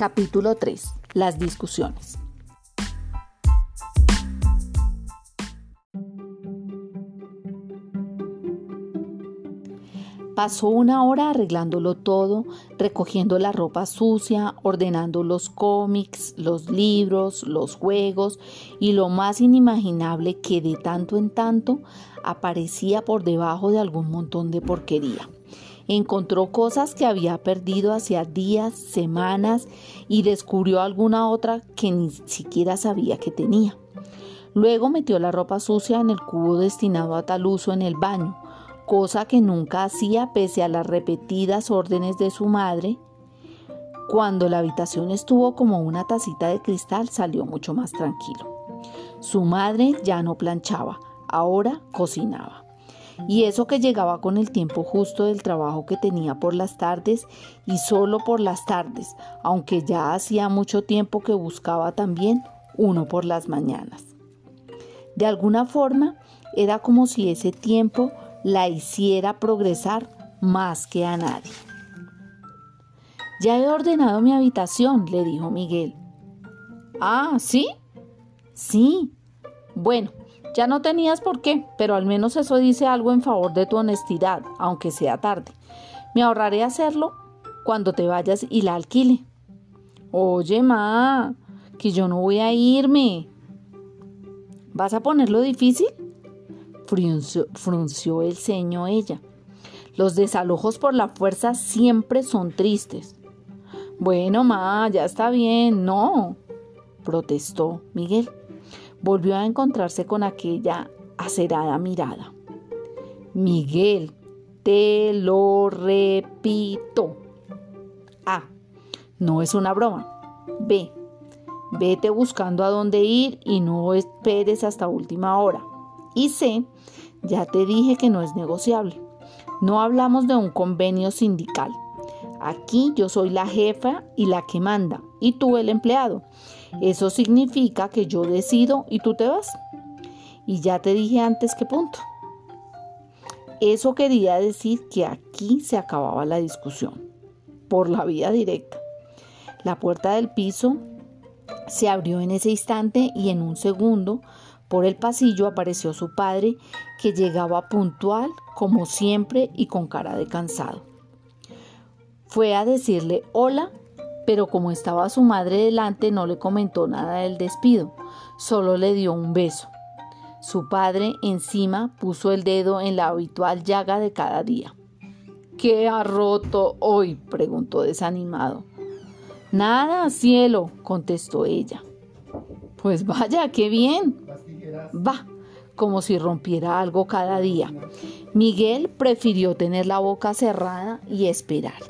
Capítulo 3. Las discusiones. Pasó una hora arreglándolo todo, recogiendo la ropa sucia, ordenando los cómics, los libros, los juegos y lo más inimaginable que de tanto en tanto aparecía por debajo de algún montón de porquería. Encontró cosas que había perdido hacía días, semanas y descubrió alguna otra que ni siquiera sabía que tenía. Luego metió la ropa sucia en el cubo destinado a tal uso en el baño cosa que nunca hacía pese a las repetidas órdenes de su madre. Cuando la habitación estuvo como una tacita de cristal, salió mucho más tranquilo. Su madre ya no planchaba, ahora cocinaba. Y eso que llegaba con el tiempo justo del trabajo que tenía por las tardes y solo por las tardes, aunque ya hacía mucho tiempo que buscaba también uno por las mañanas. De alguna forma, era como si ese tiempo la hiciera progresar más que a nadie. Ya he ordenado mi habitación, le dijo Miguel. Ah, ¿sí? Sí. Bueno, ya no tenías por qué, pero al menos eso dice algo en favor de tu honestidad, aunque sea tarde. Me ahorraré hacerlo cuando te vayas y la alquile. Oye, ma, que yo no voy a irme. ¿Vas a ponerlo difícil? frunció, el ceño ella. Los desalojos por la fuerza siempre son tristes. Bueno, ma, ya está bien, no, protestó Miguel. Volvió a encontrarse con aquella acerada mirada. Miguel, te lo repito. Ah, no es una broma. Ve, vete buscando a dónde ir y no esperes hasta última hora. Y sé ya te dije que no es negociable. No hablamos de un convenio sindical. Aquí yo soy la jefa y la que manda, y tú el empleado. Eso significa que yo decido y tú te vas. Y ya te dije antes qué punto. Eso quería decir que aquí se acababa la discusión, por la vía directa. La puerta del piso se abrió en ese instante y en un segundo por el pasillo apareció su padre, que llegaba puntual, como siempre, y con cara de cansado. Fue a decirle hola, pero como estaba su madre delante no le comentó nada del despido, solo le dio un beso. Su padre encima puso el dedo en la habitual llaga de cada día. ¿Qué ha roto hoy? preguntó desanimado. Nada, cielo, contestó ella. Pues vaya, qué bien. Va, como si rompiera algo cada día. Miguel prefirió tener la boca cerrada y esperar.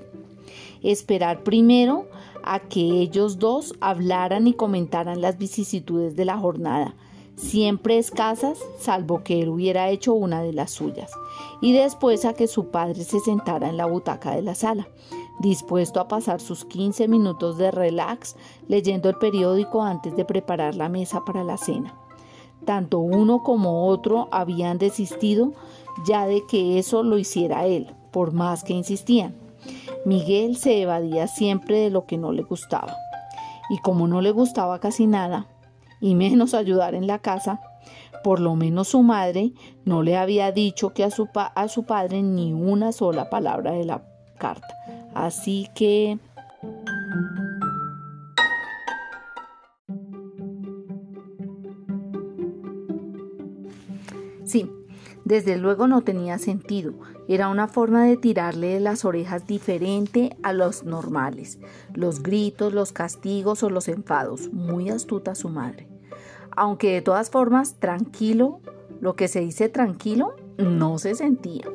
Esperar primero a que ellos dos hablaran y comentaran las vicisitudes de la jornada, siempre escasas, salvo que él hubiera hecho una de las suyas, y después a que su padre se sentara en la butaca de la sala, dispuesto a pasar sus 15 minutos de relax leyendo el periódico antes de preparar la mesa para la cena. Tanto uno como otro habían desistido ya de que eso lo hiciera él, por más que insistían. Miguel se evadía siempre de lo que no le gustaba. Y como no le gustaba casi nada, y menos ayudar en la casa, por lo menos su madre no le había dicho que a su, a su padre ni una sola palabra de la carta. Así que... Sí, desde luego no tenía sentido. Era una forma de tirarle de las orejas diferente a los normales. Los gritos, los castigos o los enfados. Muy astuta su madre. Aunque de todas formas, tranquilo, lo que se dice tranquilo, no se sentía.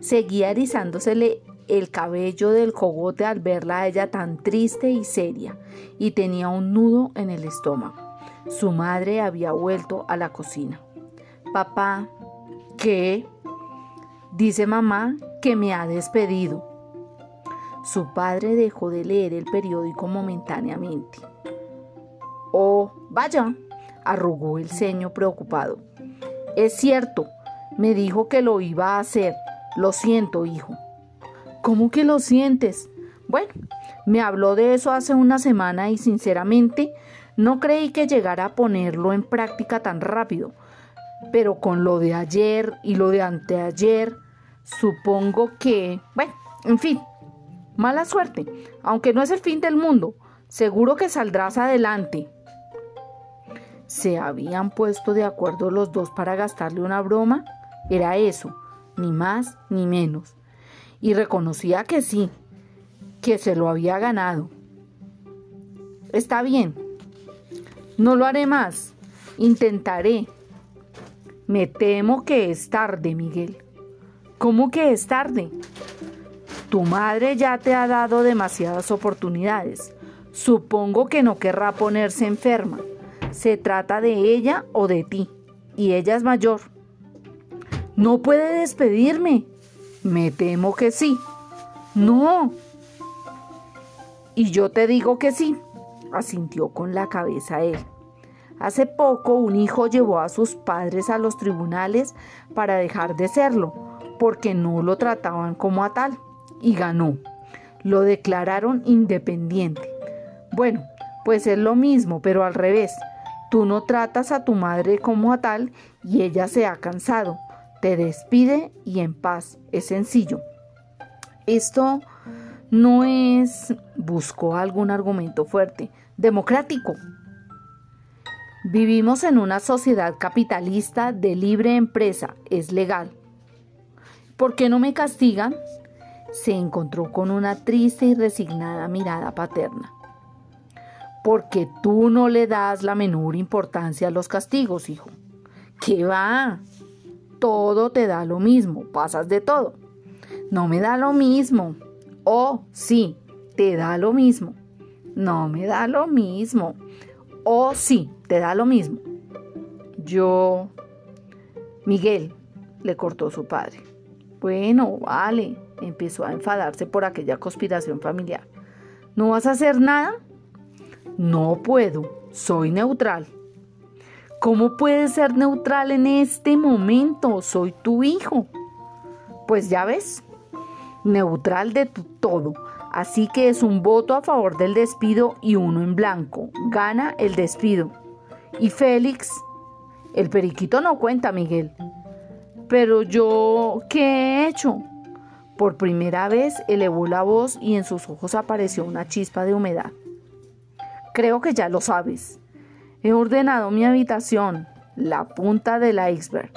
Seguía erizándosele el cabello del cogote al verla a ella tan triste y seria, y tenía un nudo en el estómago. Su madre había vuelto a la cocina. Papá, ¿qué? Dice mamá que me ha despedido. Su padre dejó de leer el periódico momentáneamente. Oh, vaya, arrugó el ceño preocupado. Es cierto, me dijo que lo iba a hacer. Lo siento, hijo. ¿Cómo que lo sientes? Bueno, Me habló de eso hace una semana y sinceramente no creí que llegara a ponerlo en práctica tan rápido. Pero con lo de ayer y lo de anteayer, supongo que... Bueno, en fin, mala suerte, aunque no es el fin del mundo. Seguro que saldrás adelante. ¿Se habían puesto de acuerdo los dos para gastarle una broma? Era eso, ni más ni menos. Y reconocía que sí, que se lo había ganado. Está bien, no lo haré más, intentaré. Me temo que es tarde, Miguel. ¿Cómo que es tarde? Tu madre ya te ha dado demasiadas oportunidades. Supongo que no querrá ponerse enferma. Se trata de ella o de ti. Y ella es mayor. No puede despedirme. Me temo que sí. No. Y yo te digo que sí, asintió con la cabeza él. Hace poco un hijo llevó a sus padres a los tribunales para dejar de serlo, porque no lo trataban como a tal, y ganó. Lo declararon independiente. Bueno, pues es lo mismo, pero al revés. Tú no tratas a tu madre como a tal y ella se ha cansado. Te despide y en paz. Es sencillo. Esto no es... buscó algún argumento fuerte. Democrático. Vivimos en una sociedad capitalista de libre empresa. Es legal. ¿Por qué no me castigan? Se encontró con una triste y resignada mirada paterna porque tú no le das la menor importancia a los castigos, hijo. ¿Qué va? Todo te da lo mismo, pasas de todo. No me da lo mismo. Oh, sí, te da lo mismo. No me da lo mismo. Oh, sí, te da lo mismo. Yo... Miguel, le cortó su padre. Bueno, vale, empezó a enfadarse por aquella conspiración familiar. ¿No vas a hacer nada? No puedo, soy neutral. ¿Cómo puedes ser neutral en este momento? Soy tu hijo. Pues ya ves, neutral de tu todo. Así que es un voto a favor del despido y uno en blanco. Gana el despido. Y Félix, el periquito no cuenta, Miguel. Pero yo, ¿qué he hecho? Por primera vez elevó la voz y en sus ojos apareció una chispa de humedad. Creo que ya lo sabes. He ordenado mi habitación, la punta del iceberg.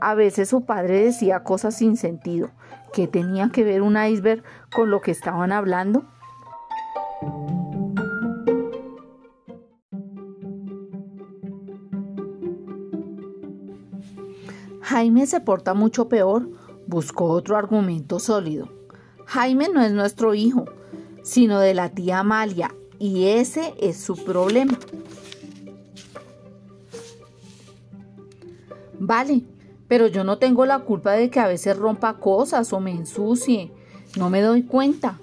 A veces su padre decía cosas sin sentido. ¿Qué tenía que ver un iceberg con lo que estaban hablando? Jaime se porta mucho peor. Buscó otro argumento sólido. Jaime no es nuestro hijo, sino de la tía Amalia, y ese es su problema. Vale, pero yo no tengo la culpa de que a veces rompa cosas o me ensucie. No me doy cuenta.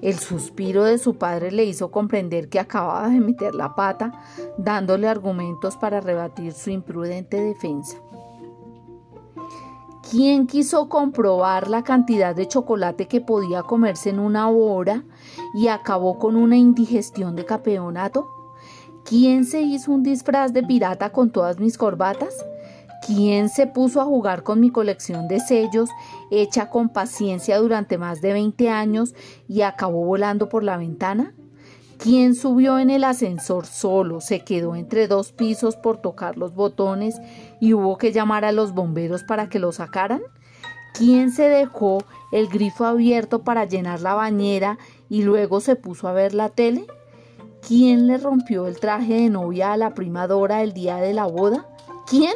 El suspiro de su padre le hizo comprender que acababa de meter la pata, dándole argumentos para rebatir su imprudente defensa. ¿Quién quiso comprobar la cantidad de chocolate que podía comerse en una hora y acabó con una indigestión de campeonato? ¿Quién se hizo un disfraz de pirata con todas mis corbatas? ¿Quién se puso a jugar con mi colección de sellos hecha con paciencia durante más de 20 años y acabó volando por la ventana? ¿Quién subió en el ascensor solo, se quedó entre dos pisos por tocar los botones y hubo que llamar a los bomberos para que lo sacaran? ¿Quién se dejó el grifo abierto para llenar la bañera y luego se puso a ver la tele? ¿Quién le rompió el traje de novia a la primadora el día de la boda? ¿Quién?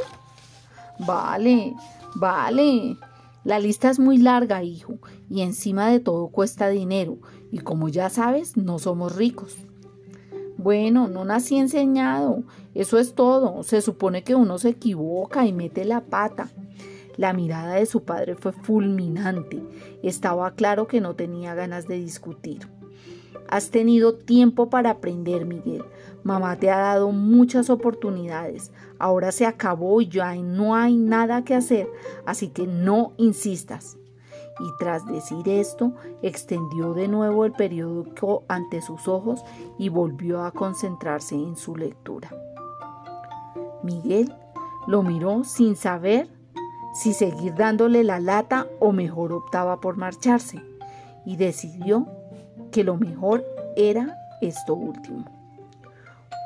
Vale, vale. La lista es muy larga, hijo, y encima de todo cuesta dinero, y como ya sabes, no somos ricos. Bueno, no nací enseñado, eso es todo. Se supone que uno se equivoca y mete la pata. La mirada de su padre fue fulminante. Estaba claro que no tenía ganas de discutir. Has tenido tiempo para aprender, Miguel. Mamá te ha dado muchas oportunidades. Ahora se acabó y ya no hay nada que hacer, así que no insistas. y tras decir esto, extendió de nuevo el periódico ante sus ojos y volvió a concentrarse en su lectura. Miguel lo miró sin saber si seguir dándole la lata o mejor optaba por marcharse y decidió que lo mejor era esto último.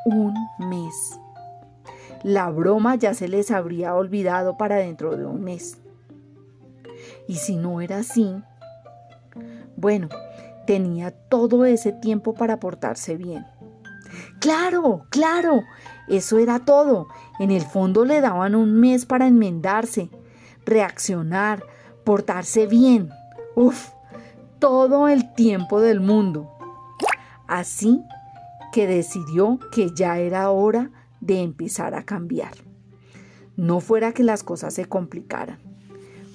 Un mes. La broma ya se les habría olvidado para dentro de un mes. Y si no era así, bueno, tenía todo ese tiempo para portarse bien. Claro, claro, eso era todo. En el fondo le daban un mes para enmendarse, reaccionar, portarse bien. Uf, todo el tiempo del mundo. Así que decidió que ya era hora de empezar a cambiar. No fuera que las cosas se complicaran.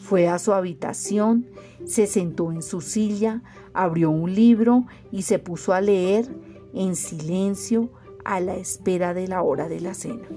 Fue a su habitación, se sentó en su silla, abrió un libro y se puso a leer en silencio a la espera de la hora de la cena.